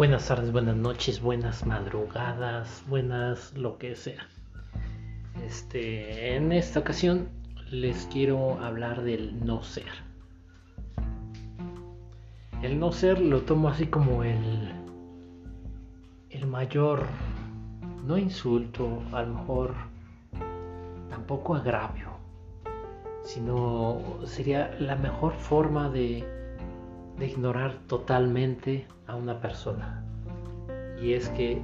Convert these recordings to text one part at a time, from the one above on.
Buenas tardes, buenas noches, buenas madrugadas, buenas lo que sea. Este, en esta ocasión les quiero hablar del no ser. El no ser lo tomo así como el el mayor no insulto, a lo mejor tampoco agravio, sino sería la mejor forma de, de ignorar totalmente a una persona. Y es que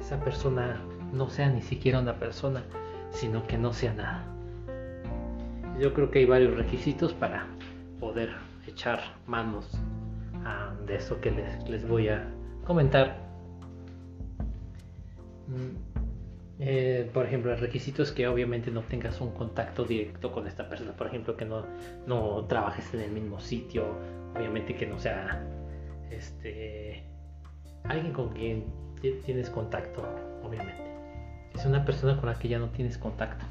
esa persona no sea ni siquiera una persona, sino que no sea nada. Yo creo que hay varios requisitos para poder echar manos de eso que les, les voy a comentar. Mm, eh, por ejemplo, el requisito es que obviamente no tengas un contacto directo con esta persona. Por ejemplo, que no, no trabajes en el mismo sitio. Obviamente que no sea este alguien con quien tienes contacto, obviamente. Es una persona con la que ya no tienes contacto.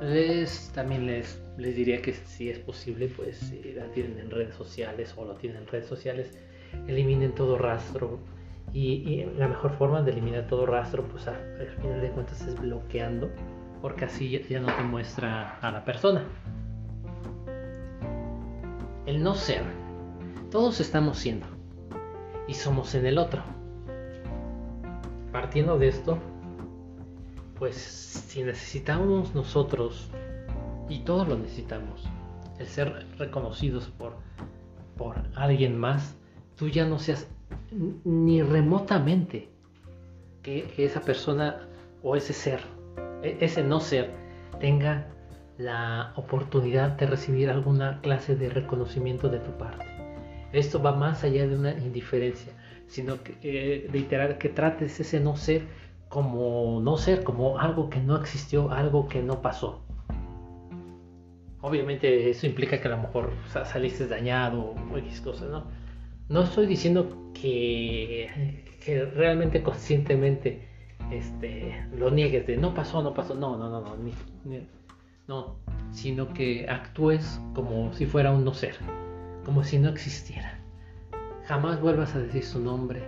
Les, también les, les diría que si es posible, pues si la tienen en redes sociales o lo tienen en redes sociales, eliminen todo rastro y, la mejor forma de eliminar todo rastro, pues al final de cuentas es bloqueando, porque así ya, no te muestra a la persona. El no ser. Todos estamos siendo y somos en el otro. Partiendo de esto, pues si necesitamos nosotros, y todos lo necesitamos, el ser reconocidos por, por alguien más, tú ya no seas ni remotamente que, esa persona o ese ser, e, ese no ser, tenga la oportunidad de recibir alguna clase de reconocimiento de tu parte. Esto va más allá de una indiferencia, sino que eh, literal que trates ese no ser como no ser, como algo que no existió, algo que no pasó. Obviamente eso implica que a lo mejor saliste dañado o X cosas, ¿no? No estoy diciendo que, que realmente conscientemente este, lo niegues de no pasó, no pasó, no, no, no, no, no, sino que actúes como si fuera un no ser, como si no existiera. Jamás vuelvas a decir su nombre,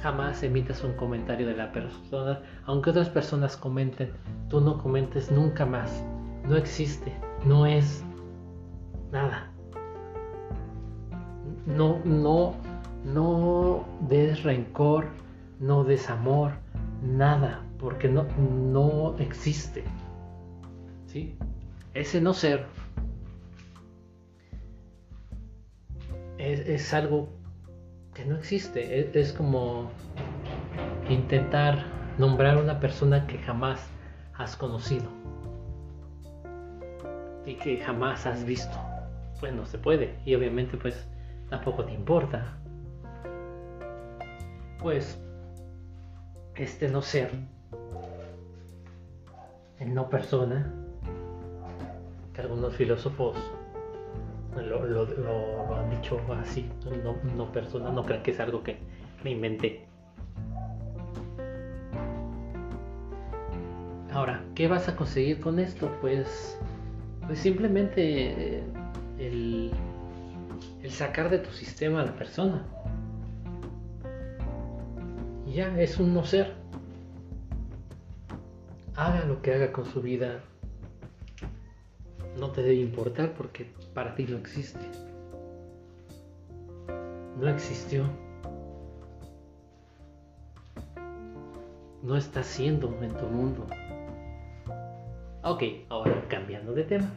jamás emitas un comentario de la persona, aunque otras personas comenten, tú no comentes nunca más, no existe, no es nada no, no, no des rencor, no des amor, nada, porque no, no existe. ¿Sí? Ese no ser es, algo que no existe. Es, es, como intentar nombrar a una persona que jamás has conocido y que jamás has visto. Pues no se puede. Y obviamente pues tampoco te importa. Pues este no ser, el no persona, que algunos filósofos lo, han dicho así, no, no persona, no crean que es algo que me inventé. Ahora, ¿qué vas a conseguir con esto? Pues, pues simplemente el el sacar de tu sistema a la persona. Y ya es un no ser. Haga lo que haga con su vida. No te debe importar porque para ti no existe. No existió. No está siendo en tu mundo. Ok, ahora cambiando de tema.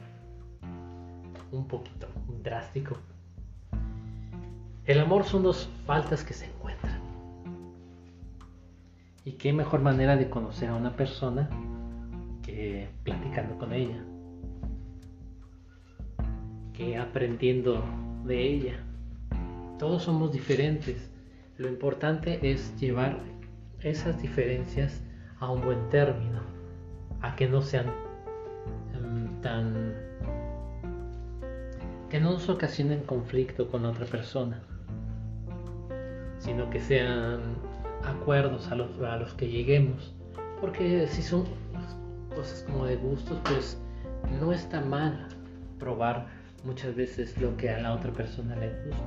Un poquito drástico. El amor son dos faltas que se encuentran. ¿Y qué mejor manera de conocer a una persona que platicando con ella? Que aprendiendo de ella. Todos somos diferentes. Lo importante es llevar esas diferencias a un buen término, a que no sean em, tan que no nos ocasionen conflicto con otra persona sino que sean acuerdos a los, a los que lleguemos. Porque si son cosas como de gustos, pues no está mal probar muchas veces lo que a la otra persona le gusta.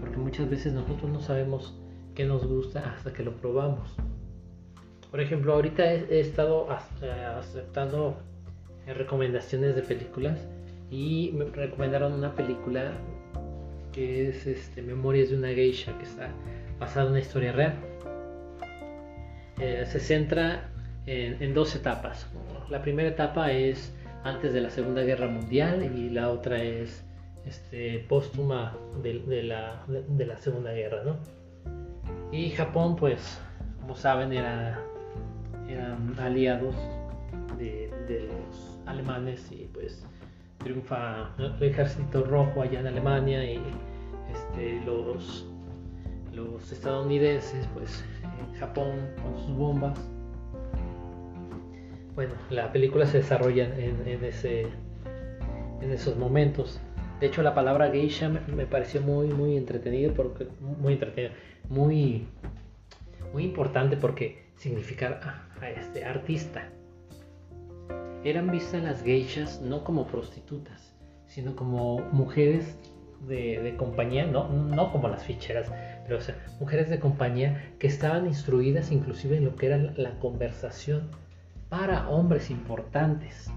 porque muchas veces nosotros no sabemos qué nos gusta hasta que lo probamos. Por ejemplo, ahorita he, estado eh, aceptando recomendaciones de películas y me recomendaron una película que es este, Memorias de una geisha, que está basada en una historia real. Eh, se centra en, dos etapas. La primera etapa es antes de la Segunda Guerra Mundial y la otra es este, póstuma de, la, Segunda Guerra. Y Japón, pues, como saben, era, eran aliados de, los alemanes y pues triunfa el ejército rojo allá en Alemania y este, los, los estadounidenses, pues Japón con sus bombas. Bueno, la película se desarrolla en, esos momentos. De hecho, la palabra geisha me, pareció muy, muy entretenido porque muy entretenido, muy, muy importante porque significa a este artista eran vistas las geishas no como prostitutas, sino como mujeres de, compañía, no, no como las ficheras, pero o sea, mujeres de compañía que estaban instruidas inclusive en lo que era la conversación para hombres importantes.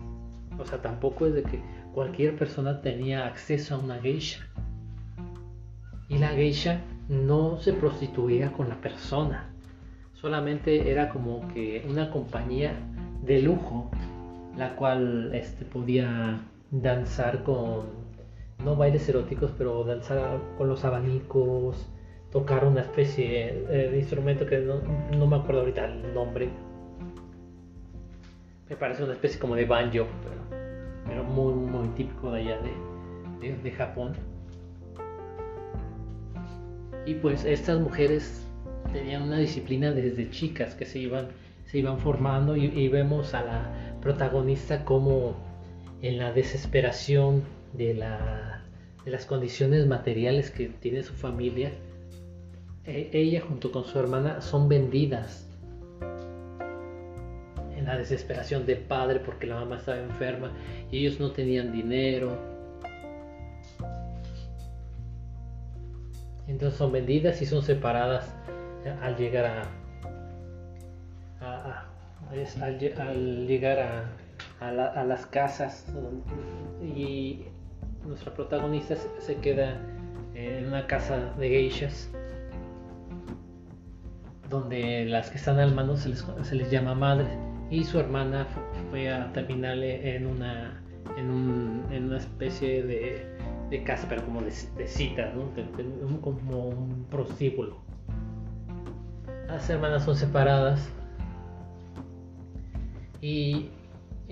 O sea, tampoco es de que cualquier persona tenía acceso a una geisha. Y la geisha no se prostituía con la persona, solamente era como que una compañía de lujo la cual este, podía danzar con, no bailes eróticos, pero danzar con los abanicos, tocar una especie de instrumento que no, me acuerdo ahorita el nombre. Me parece una especie como de banjo, pero, muy, muy típico de allá de, de, Japón. Y pues estas mujeres tenían una disciplina desde chicas que se iban, se iban formando y vemos a la, protagonista como en la desesperación de, las condiciones materiales que tiene su familia, e, ella junto con su hermana son vendidas la desesperación del padre porque la mamá estaba enferma y ellos no tenían dinero. Entonces son vendidas y son separadas al llegar a, al, llegar a, las casas y nuestra protagonista se, queda en una casa de geishas donde las que están al mando se les, llama madre y su hermana fue a terminarle en una en, una especie de, casa pero como de, cita como un prostíbulo. Las hermanas son separadas. Y,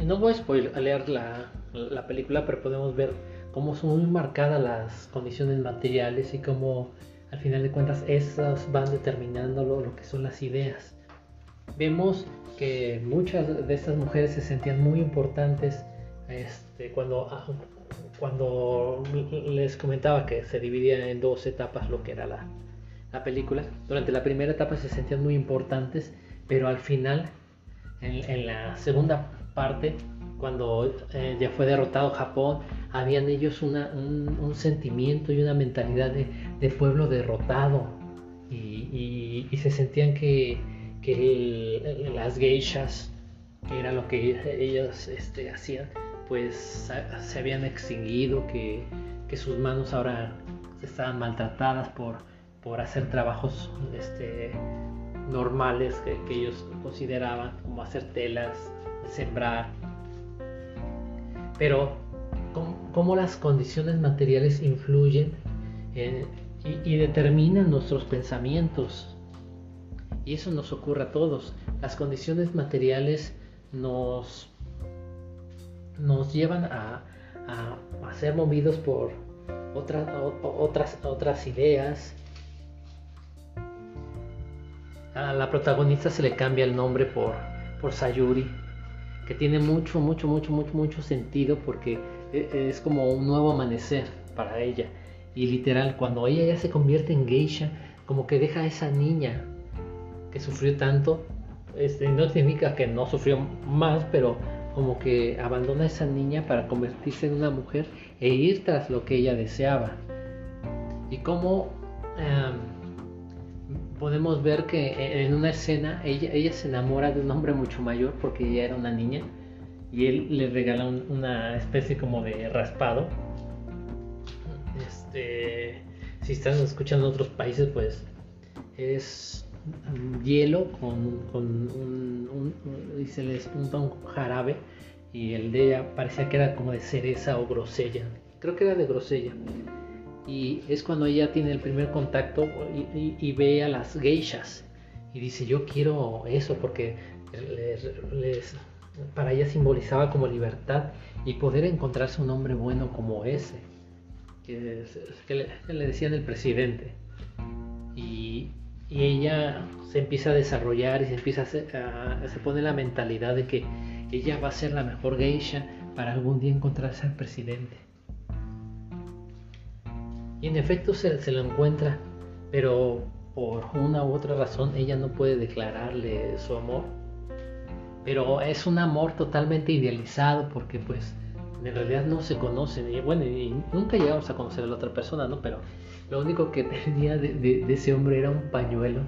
no voy a spoiler la, la película, pero podemos ver cómo son muy marcadas las condiciones materiales y cómo al final de cuentas esas van determinando lo, que son las ideas. Vemos muchas de estas mujeres se sentían muy importantes este, cuando, ah, cuando les comentaba que se dividía en dos etapas lo que era la, la película. Durante la primera etapa se sentían muy importantes, pero al final en, la segunda parte, cuando eh, ya fue derrotado Japón, habían ellos un, sentimiento y una mentalidad de, pueblo derrotado y, se sentían que, las geishas, que era lo que ellos este, hacían, pues se habían extinguido, que, sus manos ahora estaban maltratadas por, por hacer trabajos este, normales que, ellos consideraban como hacer telas, sembrar. Pero cómo, las condiciones materiales influyen y, determinan nuestros pensamientos. Y eso nos ocurre a todos. Las condiciones materiales nos, nos llevan a, a, ser movidos por otras, otras, ideas, a la protagonista se le cambia el nombre por, por Sayuri, que tiene mucho, mucho, mucho, mucho, mucho sentido porque e, es como un nuevo amanecer para ella. Y literal, cuando ella ya se convierte en geisha, como que deja a esa niña que sufrió tanto, este, no significa que no sufrió más, pero como que abandona a esa niña para convertirse en una mujer e ir tras lo que ella deseaba. Y como podemos ver que en una escena ella, se enamora de un hombre mucho mayor porque ella era una niña y él le regala una especie como de raspado. Este, si están escuchando otros países, pues es hielo con, un, y se les unta un jarabe y el de ella parecía que era como de cereza o grosella. Creo que era de grosella. Y es cuando ella tiene el primer contacto y, ve a las geishas y dice yo quiero eso porque les, para ella simbolizaba como libertad y poder encontrarse un hombre bueno como ese que, le, decían el presidente y, y, ella se empieza a desarrollar y se empieza a, se pone la mentalidad de que ella va a ser la mejor geisha para algún día encontrarse al presidente y en efecto se, se lo encuentra, pero por una u otra razón ella no puede declararle su amor. Pero es un amor totalmente idealizado porque pues en realidad no se conocen y bueno, y nunca llegamos a conocer a la otra persona, ¿no? Pero lo único que tenía de, ese hombre era un pañuelo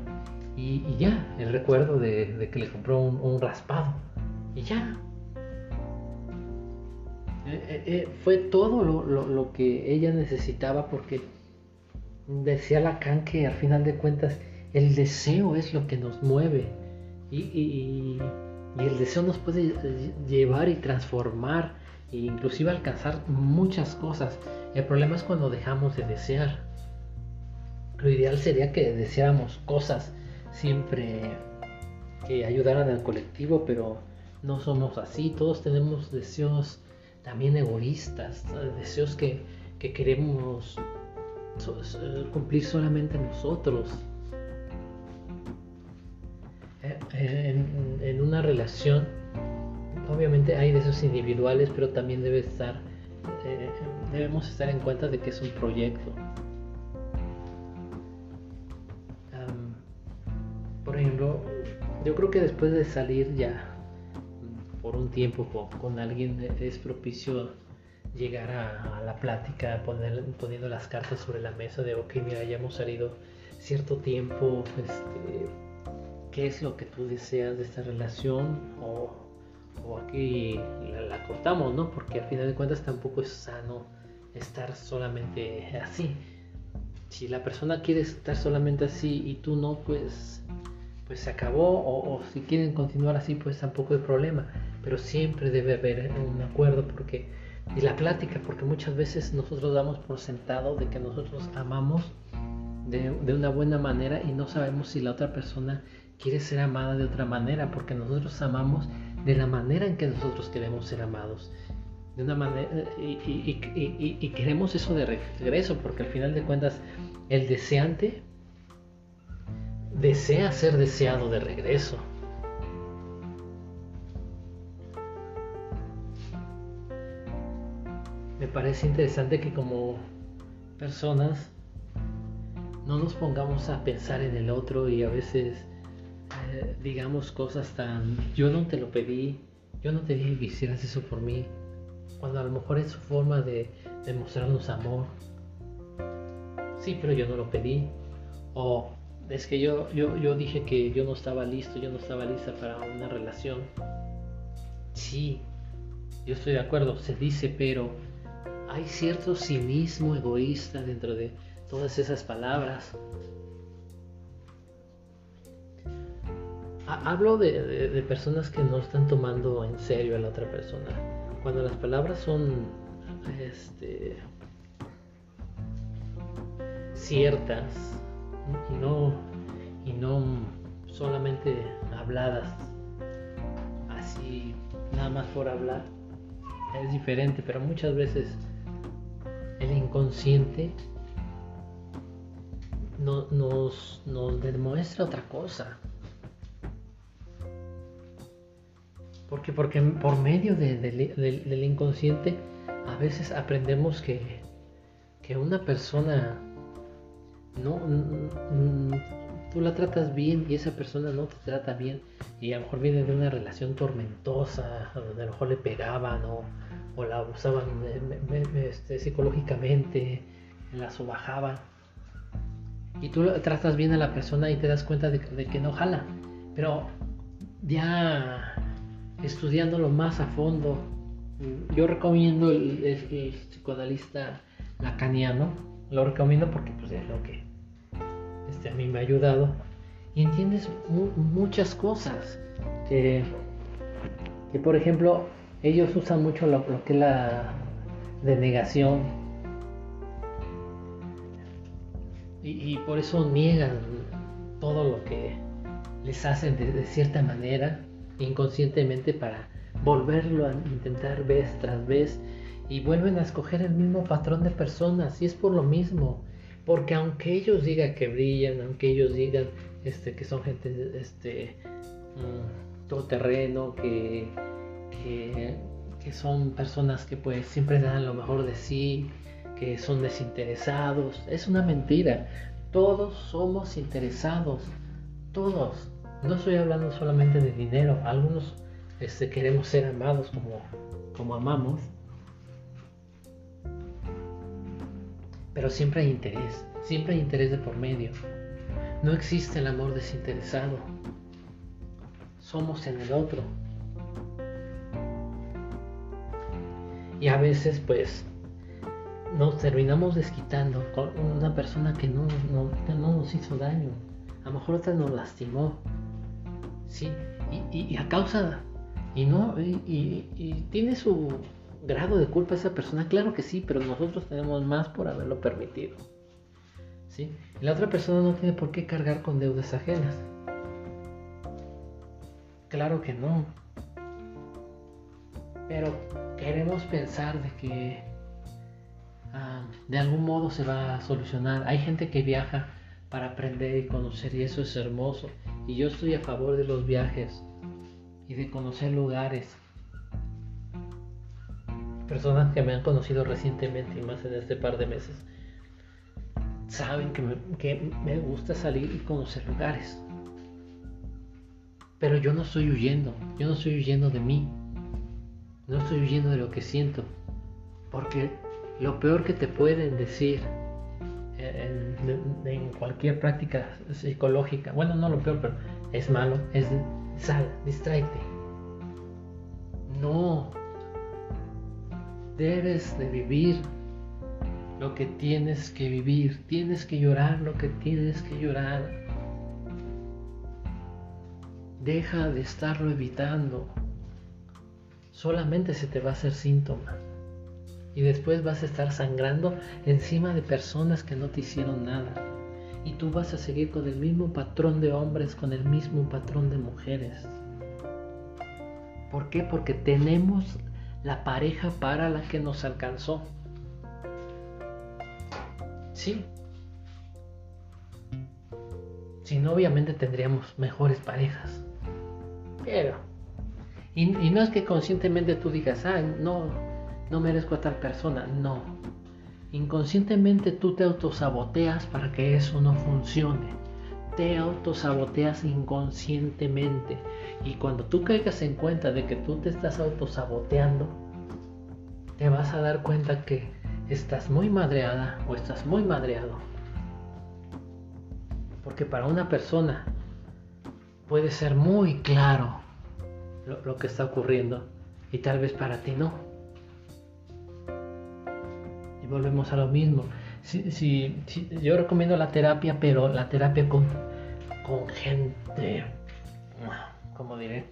y, ya, el recuerdo de, que le compró un raspado y ya, eh, eh, eh, fue todo lo, que ella necesitaba porque decía Lacan que al final de cuentas el deseo es lo que nos mueve y, el deseo nos puede llevar y transformar e inclusive alcanzar muchas cosas. El problema es cuando dejamos de desear. Lo ideal sería que deseáramos cosas siempre que ayudaran al colectivo, pero no somos así. Todos tenemos deseos también egoístas, deseos que, queremos cumplir solamente nosotros. Eh, en, en, una relación, obviamente hay deseos individuales, pero también debe estar, eh, debemos estar en cuenta de que es un proyecto. Por ejemplo, yo creo que después de salir ya por un tiempo con, alguien es propicio llegar a, la plática poner, poniendo las cartas sobre la mesa de ok mira ya hemos salido cierto tiempo este, qué es lo que tú deseas de esta relación o, aquí la, cortamos no porque al final de cuentas tampoco es sano estar solamente así. Si la persona quiere estar solamente así y tú no pues pues se acabó o, si quieren continuar así pues tampoco hay problema pero siempre debe haber un acuerdo porque y la plática, porque muchas veces nosotros damos por sentado de que nosotros amamos de, una buena manera y no sabemos si la otra persona quiere ser amada de otra manera, porque nosotros amamos de la manera en que nosotros queremos ser amados. De una manera, y queremos eso de regreso, porque al final de cuentas el deseante desea ser deseado de regreso. me parece interesante que como personas no nos pongamos a pensar en el otro y a veces eh, digamos cosas tan yo no te lo pedí, yo no te dije que hicieras eso por mí, cuando a lo mejor es su forma de demostrarnos amor. Sí, pero yo no lo pedí. O es que yo, yo, yo dije que yo no estaba listo, yo no estaba lista para una relación. Sí, yo estoy de acuerdo, se dice, pero hay cierto cinismo egoísta dentro de todas esas palabras. Hablo de, personas que no están tomando en serio a la otra persona. Cuando las palabras son este, ciertas y no, y no solamente habladas así, nada más por hablar, es diferente, pero muchas veces el inconsciente nos, nos demuestra otra cosa. Porque, porque por medio del inconsciente a veces aprendemos que, que una persona no, tú la tratas bien y esa persona no te trata bien y a lo mejor viene de una relación tormentosa donde a lo mejor le pegaban o, o la abusaban este, psicológicamente, la sobajaban. y tú tratas bien a la persona y te das cuenta de, que no jala. Pero ya estudiándolo más a fondo, yo recomiendo el, el, psicoanalista lacaniano, lo recomiendo porque pues, es lo que este, a mí me ha ayudado. Y entiendes muchas cosas que, que, por ejemplo, ellos usan mucho lo, que es la denegación. Y, por eso niegan todo lo que les hacen de, cierta manera inconscientemente para volverlo a intentar vez tras vez. Y vuelven a escoger el mismo patrón de personas y es por lo mismo porque aunque ellos digan que brillan aunque ellos digan este, que son gente este, mm, todoterreno, que, que, que, son personas que pues siempre dan lo mejor de sí, que son desinteresados. Es una mentira. Todos somos interesados. Todos. No estoy hablando solamente de dinero. Algunos este, queremos ser amados como, como amamos. Pero siempre hay interés. Siempre hay interés de por medio. No existe el amor desinteresado. Somos en el otro. Y a veces pues nos terminamos desquitando con una persona que no, nos hizo daño. A lo mejor otra nos lastimó. Sí, y, a causa, y no, y, tiene su grado de culpa esa persona, claro que sí, pero nosotros tenemos más por haberlo permitido. Y la otra persona no tiene por qué cargar con deudas ajenas. Claro que no. Pero queremos pensar de que ah, de algún modo se va a solucionar. Hay gente que viaja para aprender y conocer y eso es hermoso. Y yo estoy a favor de los viajes y de conocer lugares. Personas que me han conocido recientemente y más en este par de meses saben que me, gusta salir y conocer lugares. Pero yo no estoy huyendo, yo no estoy huyendo de mí, no estoy huyendo de lo que siento, porque lo peor que te pueden decir en, cualquier práctica psicológica, bueno, no lo peor, pero es malo, es sal, distráete. No, debes de vivir lo que tienes que vivir, tienes que llorar lo que tienes que llorar. Deja de estarlo evitando. Solamente se te va a hacer síntoma. Y después vas a estar sangrando encima de personas que no te hicieron nada. Y tú vas a seguir con el mismo patrón de hombres, con el mismo patrón de mujeres. ¿Por qué? Porque tenemos la pareja para la que nos alcanzó. Sí. Si no, obviamente tendríamos mejores parejas. Pero. Y, no es que conscientemente tú digas, ah, no, no merezco a tal persona. No. Inconscientemente tú te autosaboteas para que eso no funcione. Te autosaboteas inconscientemente. Y cuando tú caigas en cuenta de que tú te estás autosaboteando, te vas a dar cuenta que estás muy madreada o estás muy madreado. Porque para una persona puede ser muy claro lo, que está ocurriendo y tal vez para ti no. Y volvemos a lo mismo. Si, yo recomiendo la terapia, pero la terapia con, con gente, ¿cómo diré?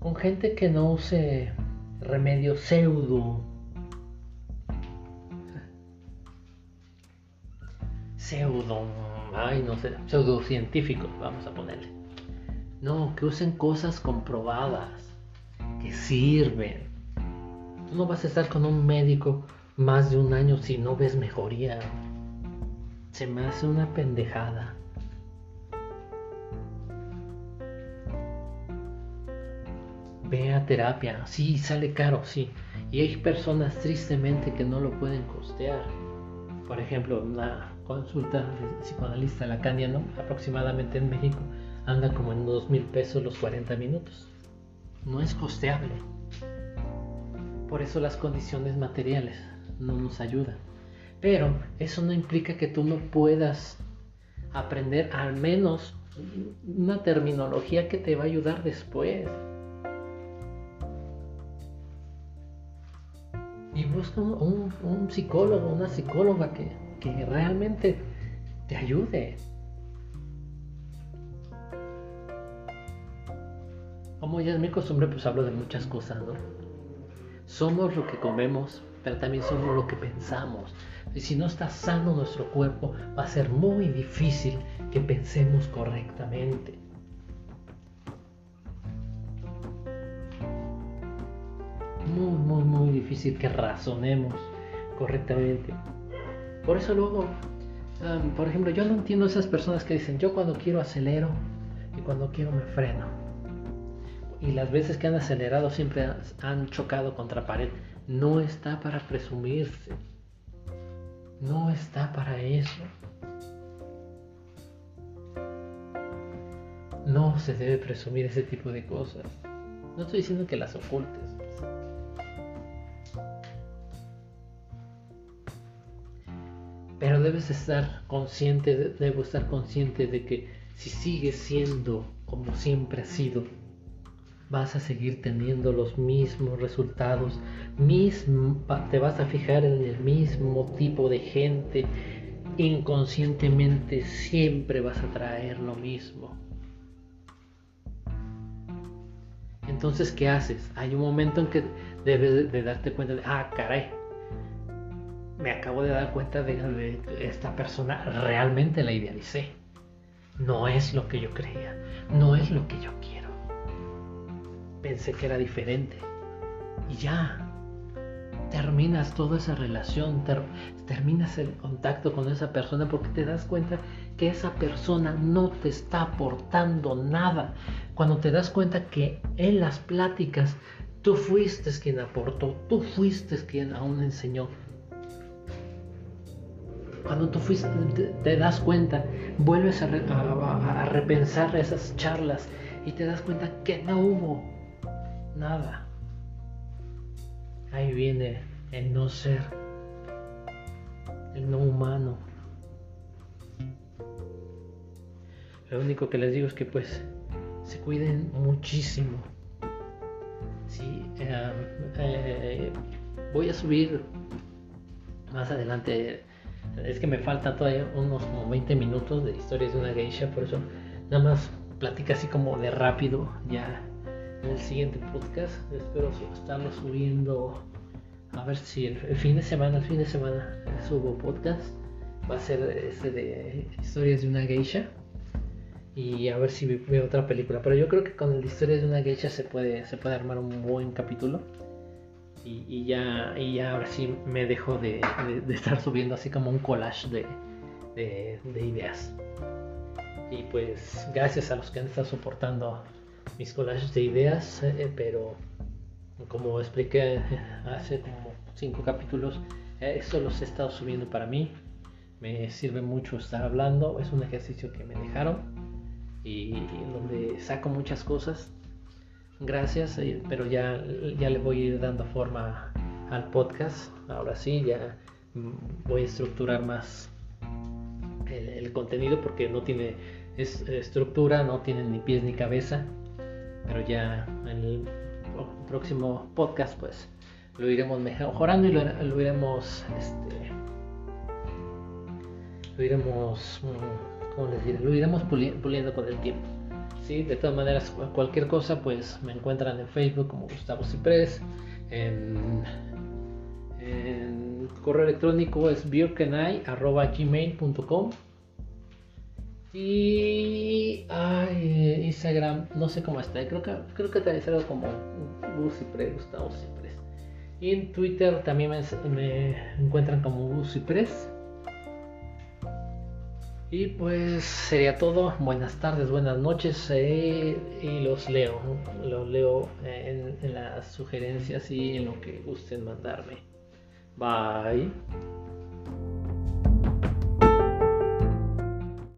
Con gente que no use remedio pseudo pseudo, ay no sé, pseudocientíficos, vamos a ponerle. No, que usen cosas comprobadas, que sirven. Tú no vas a estar con un médico más de un año si no ves mejoría. Se me hace una pendejada. Ve a terapia, sí, sale caro, sí. Y hay personas tristemente que no lo pueden costear. Por ejemplo, una consulta psicoanalista lacaniano, aproximadamente en México, anda como en dos mil pesos los 40 minutos. No es costeable. Por eso las condiciones materiales no nos ayudan. Pero eso no implica que tú no puedas aprender al menos una terminología que te va a ayudar después. Y busca un, psicólogo, una psicóloga que, que realmente te ayude. Como ya es mi costumbre, pues hablo de muchas cosas, ¿no? Somos lo que comemos, pero también somos lo que pensamos. Y si no está sano nuestro cuerpo, va a ser muy difícil que pensemos correctamente. Muy, muy, muy difícil que razonemos correctamente. Por eso luego, por ejemplo, yo no entiendo esas personas que dicen, yo cuando quiero acelero y cuando quiero me freno y las veces que han acelerado siempre han chocado contra pared. No está para presumirse. No está para eso. No se debe presumir ese tipo de cosas. No estoy diciendo que las ocultes. Pero debes estar consciente, debo estar consciente de que si sigues siendo como siempre has sido, vas a seguir teniendo los mismos resultados, te vas a fijar en el mismo tipo de gente, inconscientemente siempre vas a traer lo mismo. Entonces, ¿qué haces? Hay un momento en que debes de darte cuenta de, ah, caray, me acabo de dar cuenta de que esta persona realmente la idealicé. No es lo que yo creía, no es lo que yo quiero pensé que era diferente. Y ya, terminas toda esa relación, terminas el contacto con esa persona porque te das cuenta que esa persona no te está aportando nada. Cuando te das cuenta que en las pláticas tú fuiste quien aportó, tú fuiste quien aún enseñó. Cuando tú fuiste, te, das cuenta, vuelves a, a repensar esas charlas y te das cuenta que no hubo nada. Ahí viene el no ser, el no humano. Lo único que les digo es que pues se cuiden muchísimo. Sí, eh, eh, voy a subir más adelante. Es que me falta todavía unos como 20 minutos de historias de una geisha, por eso nada más platica así como de rápido ya el siguiente podcast. Espero estarlo subiendo. A ver si el, fin de semana, fin de semana subo podcast. Va a ser este de historias de una geisha. Y a ver si veo otra película. Pero yo creo que con el historias de una geisha se puede, se puede armar un buen capítulo. Y, ya, y ya a ver si me dejo de, estar subiendo así como un collage de, de ideas. Y pues gracias a los que han estado soportando mis collages de ideas, eh, pero como expliqué hace como cinco capítulos, eh, eso los he estado subiendo para mí. Me sirve mucho estar hablando, es un ejercicio que me dejaron y, donde saco muchas cosas. Gracias, eh, pero ya, ya le voy a ir dando forma al podcast. Ahora sí, ya voy a estructurar más el, contenido porque no tiene estructura, no tiene ni pies ni cabeza pero ya en el próximo podcast pues lo iremos mejorando y lo, iremos este lo iremos mm, ¿cómo les diré? lo iremos puliendo con el tiempo ¿sí? de todas maneras cualquier cosa pues me encuentran en Facebook como Gustavo Ciprés en, correo electrónico es gmail.com y ay, Instagram, no sé cómo está. Creo que creo que te algo como Bucipres, Gustavo Cipres. Y en Twitter también me, encuentran como Bucipres. Y pues sería todo. Buenas tardes, buenas noches. Eh, y los leo. Los leo en las sugerencias y en lo que gusten mandarme. Bye.